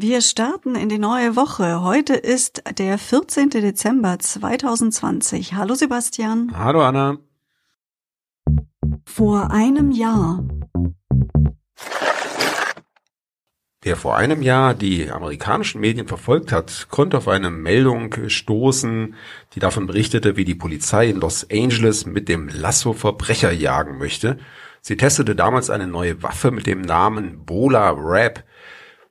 Wir starten in die neue Woche. Heute ist der 14. Dezember 2020. Hallo Sebastian. Hallo Anna. Vor einem Jahr. Wer vor einem Jahr die amerikanischen Medien verfolgt hat, konnte auf eine Meldung stoßen, die davon berichtete, wie die Polizei in Los Angeles mit dem Lasso Verbrecher jagen möchte. Sie testete damals eine neue Waffe mit dem Namen Bola Rap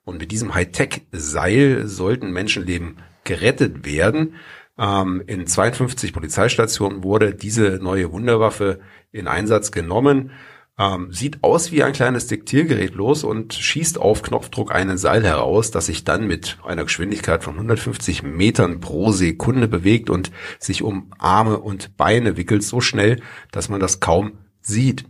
und mit diesem Hightech-Seil sollten Menschenleben gerettet werden. Ähm, in 52 Polizeistationen wurde diese neue Wunderwaffe in Einsatz genommen. Ähm, sieht aus wie ein kleines Diktiergerät los und schießt auf Knopfdruck einen Seil heraus, das sich dann mit einer Geschwindigkeit von 150 Metern pro Sekunde bewegt und sich um Arme und Beine wickelt so schnell, dass man das kaum sieht.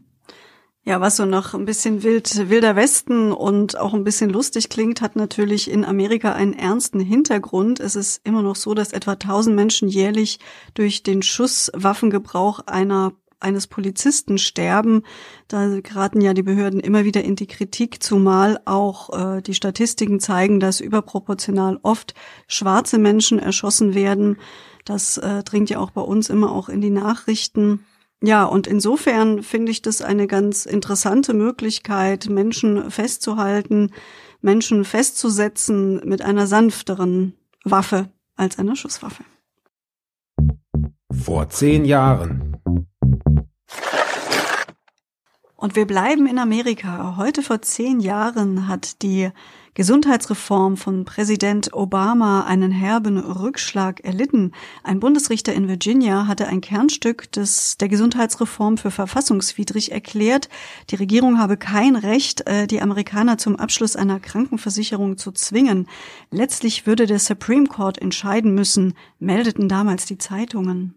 Ja, was so noch ein bisschen wild, wilder Westen und auch ein bisschen lustig klingt, hat natürlich in Amerika einen ernsten Hintergrund. Es ist immer noch so, dass etwa 1000 Menschen jährlich durch den Schusswaffengebrauch einer eines Polizisten sterben. Da geraten ja die Behörden immer wieder in die Kritik, zumal auch äh, die Statistiken zeigen, dass überproportional oft schwarze Menschen erschossen werden. Das äh, dringt ja auch bei uns immer auch in die Nachrichten. Ja, und insofern finde ich das eine ganz interessante Möglichkeit, Menschen festzuhalten, Menschen festzusetzen mit einer sanfteren Waffe als einer Schusswaffe. Vor zehn Jahren. Und wir bleiben in Amerika. Heute vor zehn Jahren hat die Gesundheitsreform von Präsident Obama einen herben Rückschlag erlitten. Ein Bundesrichter in Virginia hatte ein Kernstück des, der Gesundheitsreform für verfassungswidrig erklärt. Die Regierung habe kein Recht, äh, die Amerikaner zum Abschluss einer Krankenversicherung zu zwingen. Letztlich würde der Supreme Court entscheiden müssen, meldeten damals die Zeitungen.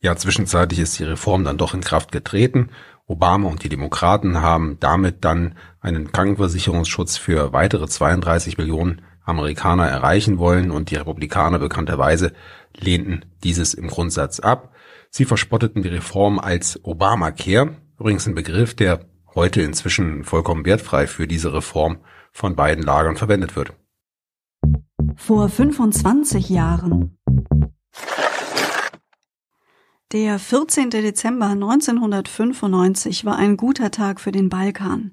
Ja, zwischenzeitlich ist die Reform dann doch in Kraft getreten Obama und die Demokraten haben damit dann einen Krankenversicherungsschutz für weitere 32 Millionen Amerikaner erreichen wollen und die Republikaner bekannterweise lehnten dieses im Grundsatz ab. Sie verspotteten die Reform als Obamacare, übrigens ein Begriff, der heute inzwischen vollkommen wertfrei für diese Reform von beiden Lagern verwendet wird. Vor 25 Jahren der 14. Dezember 1995 war ein guter Tag für den Balkan.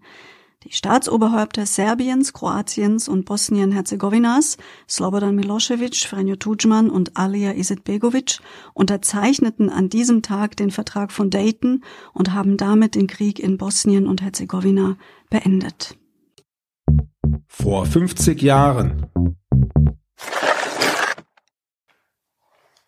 Die Staatsoberhäupter Serbiens, Kroatiens und Bosnien-Herzegowinas, Slobodan Milosevic, Franjo Tudjman und Alija Izetbegovic, unterzeichneten an diesem Tag den Vertrag von Dayton und haben damit den Krieg in Bosnien und Herzegowina beendet. Vor 50 Jahren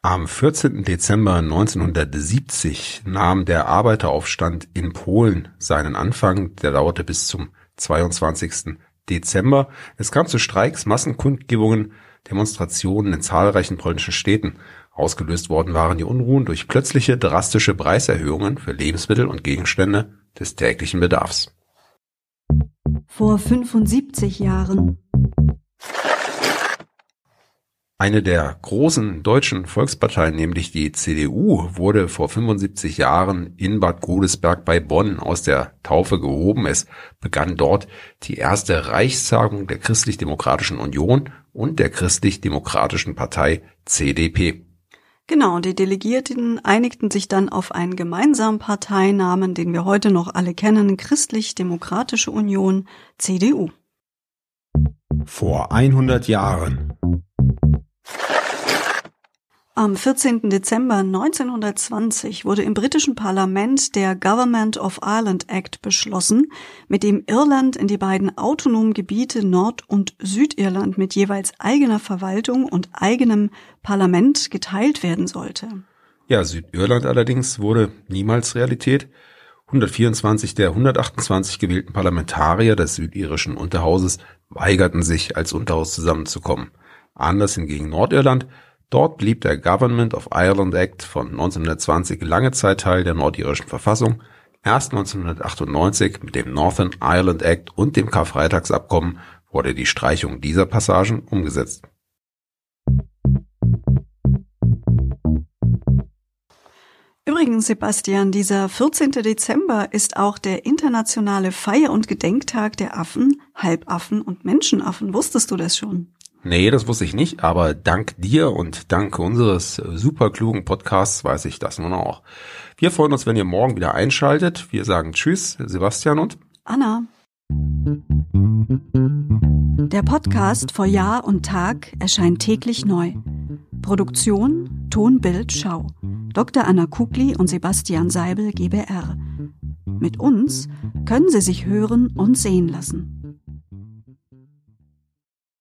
Am 14. Dezember 1970 nahm der Arbeiteraufstand in Polen seinen Anfang. Der dauerte bis zum 22. Dezember. Es kam zu Streiks, Massenkundgebungen, Demonstrationen in zahlreichen polnischen Städten. Ausgelöst worden waren die Unruhen durch plötzliche drastische Preiserhöhungen für Lebensmittel und Gegenstände des täglichen Bedarfs. Vor 75 Jahren eine der großen deutschen Volksparteien, nämlich die CDU, wurde vor 75 Jahren in Bad Godesberg bei Bonn aus der Taufe gehoben. Es begann dort die erste Reichstagung der Christlich-Demokratischen Union und der Christlich-Demokratischen Partei CDP. Genau, die Delegierten einigten sich dann auf einen gemeinsamen Parteinamen, den wir heute noch alle kennen, Christlich-Demokratische Union, CDU. Vor 100 Jahren am 14. Dezember 1920 wurde im britischen Parlament der Government of Ireland Act beschlossen, mit dem Irland in die beiden autonomen Gebiete Nord- und Südirland mit jeweils eigener Verwaltung und eigenem Parlament geteilt werden sollte. Ja, Südirland allerdings wurde niemals Realität. 124 der 128 gewählten Parlamentarier des südirischen Unterhauses weigerten sich, als Unterhaus zusammenzukommen. Anders hingegen Nordirland, dort blieb der Government of Ireland Act von 1920 lange Zeit Teil der nordirischen Verfassung, erst 1998 mit dem Northern Ireland Act und dem Karfreitagsabkommen wurde die Streichung dieser Passagen umgesetzt. Übrigens, Sebastian, dieser 14. Dezember ist auch der internationale Feier- und Gedenktag der Affen, Halbaffen und Menschenaffen. Wusstest du das schon? Nee, das wusste ich nicht, aber dank dir und dank unseres super klugen Podcasts weiß ich das nun auch. Wir freuen uns, wenn ihr morgen wieder einschaltet. Wir sagen Tschüss, Sebastian und Anna. Der Podcast vor Jahr und Tag erscheint täglich neu. Produktion Ton, Bild, Schau. Dr. Anna Kugli und Sebastian Seibel GBR. Mit uns können Sie sich hören und sehen lassen.